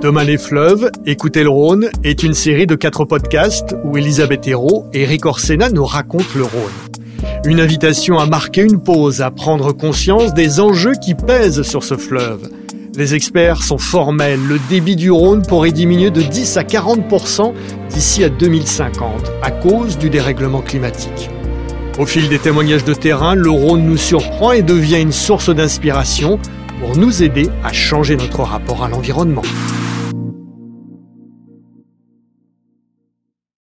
Demain les fleuves, Écoutez le Rhône est une série de quatre podcasts où Elisabeth Hérault et Eric Orsena nous racontent le Rhône. Une invitation à marquer une pause, à prendre conscience des enjeux qui pèsent sur ce fleuve. Les experts sont formels, le débit du Rhône pourrait diminuer de 10 à 40% d'ici à 2050 à cause du dérèglement climatique. Au fil des témoignages de terrain, le Rhône nous surprend et devient une source d'inspiration pour nous aider à changer notre rapport à l'environnement.